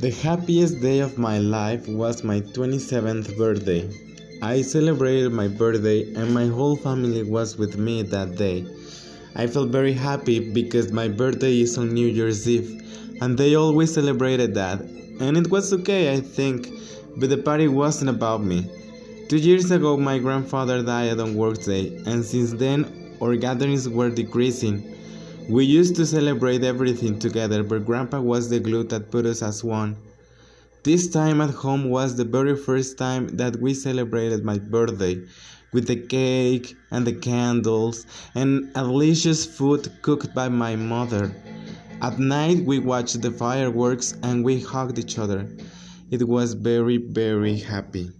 The happiest day of my life was my 27th birthday. I celebrated my birthday and my whole family was with me that day. I felt very happy because my birthday is on New Year's Eve and they always celebrated that. And it was okay, I think, but the party wasn't about me. Two years ago, my grandfather died on Work's Day, and since then, our gatherings were decreasing. We used to celebrate everything together, but Grandpa was the glue that put us as one. This time at home was the very first time that we celebrated my birthday with the cake and the candles and delicious food cooked by my mother. At night, we watched the fireworks and we hugged each other. It was very, very happy.